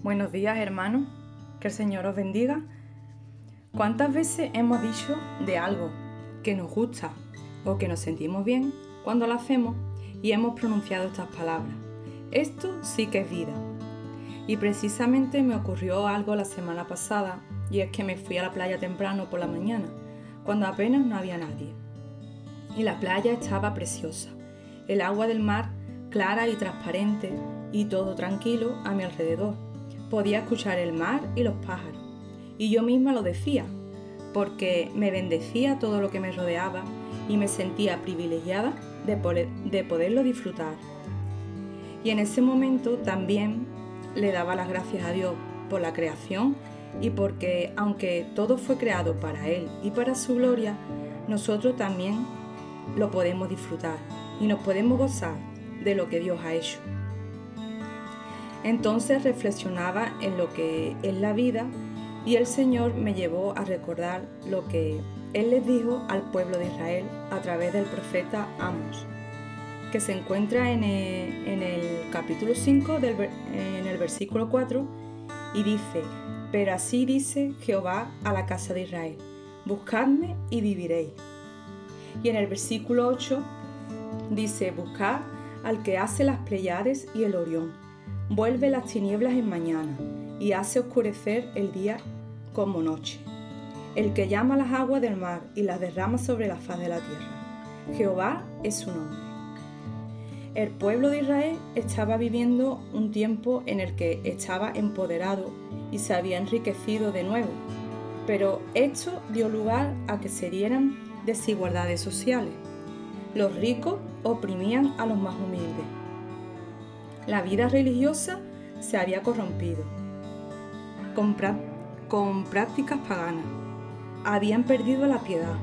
Buenos días hermanos, que el Señor os bendiga. ¿Cuántas veces hemos dicho de algo que nos gusta o que nos sentimos bien cuando lo hacemos y hemos pronunciado estas palabras? Esto sí que es vida. Y precisamente me ocurrió algo la semana pasada y es que me fui a la playa temprano por la mañana, cuando apenas no había nadie. Y la playa estaba preciosa, el agua del mar clara y transparente y todo tranquilo a mi alrededor. Podía escuchar el mar y los pájaros. Y yo misma lo decía, porque me bendecía todo lo que me rodeaba y me sentía privilegiada de, de poderlo disfrutar. Y en ese momento también le daba las gracias a Dios por la creación y porque aunque todo fue creado para Él y para su gloria, nosotros también lo podemos disfrutar y nos podemos gozar de lo que Dios ha hecho. Entonces reflexionaba en lo que es la vida y el Señor me llevó a recordar lo que Él les dijo al pueblo de Israel a través del profeta Amos, que se encuentra en el, capítulo 5, en el versículo 4, y dice, pero así dice Jehová a la casa de Israel, buscadme y viviréis. Y en el versículo 8 dice, buscad al que hace las Pleiades y el Orión, vuelve las tinieblas en mañana y hace oscurecer el día como noche, el que llama las aguas del mar y las derrama sobre la faz de la tierra. Jehová es su nombre. El pueblo de Israel estaba viviendo un tiempo en el que estaba empoderado y se había enriquecido de nuevo, pero esto dio lugar a que se dieran desigualdades sociales. Los ricos oprimían a los más humildes. La vida religiosa se había corrompido con, prácticas paganas. Habían perdido la piedad.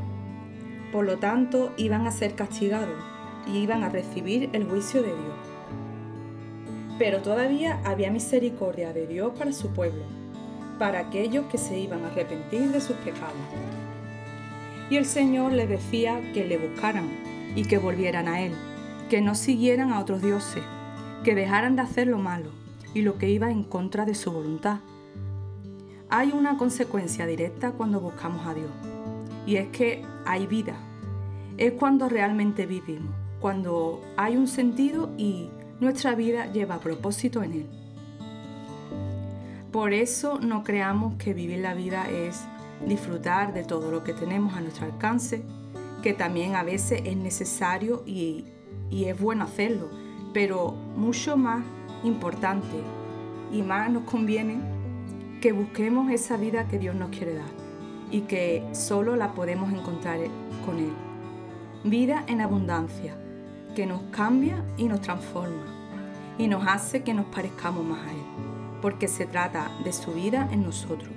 Por lo tanto, iban a ser castigados y iban a recibir el juicio de Dios. Pero todavía había misericordia de Dios para su pueblo, para aquellos que se iban a arrepentir de sus pecados. Y el Señor les decía que le buscaran y que volvieran a Él, que no siguieran a otros dioses, que dejaran de hacer lo malo y lo que iba en contra de su voluntad. Hay una consecuencia directa cuando buscamos a Dios, y es que hay vida. Es cuando realmente vivimos, cuando hay un sentido y nuestra vida lleva propósito en Él. Por eso no creamos que vivir la vida es disfrutar de todo lo que tenemos a nuestro alcance, que también a veces es necesario y, y es bueno hacerlo, pero mucho más importante y más nos conviene que busquemos esa vida que Dios nos quiere dar y que solo la podemos encontrar con Él. Vida en abundancia, que nos cambia y nos transforma y nos hace que nos parezcamos más a Él, porque se trata de su vida en nosotros.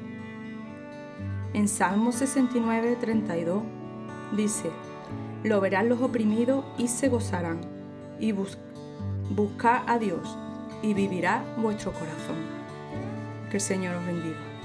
En Salmo 69, 32 dice, lo verán los oprimidos y se gozarán, y buscar a Dios, y vivirá vuestro corazón. Que el Señor os bendiga.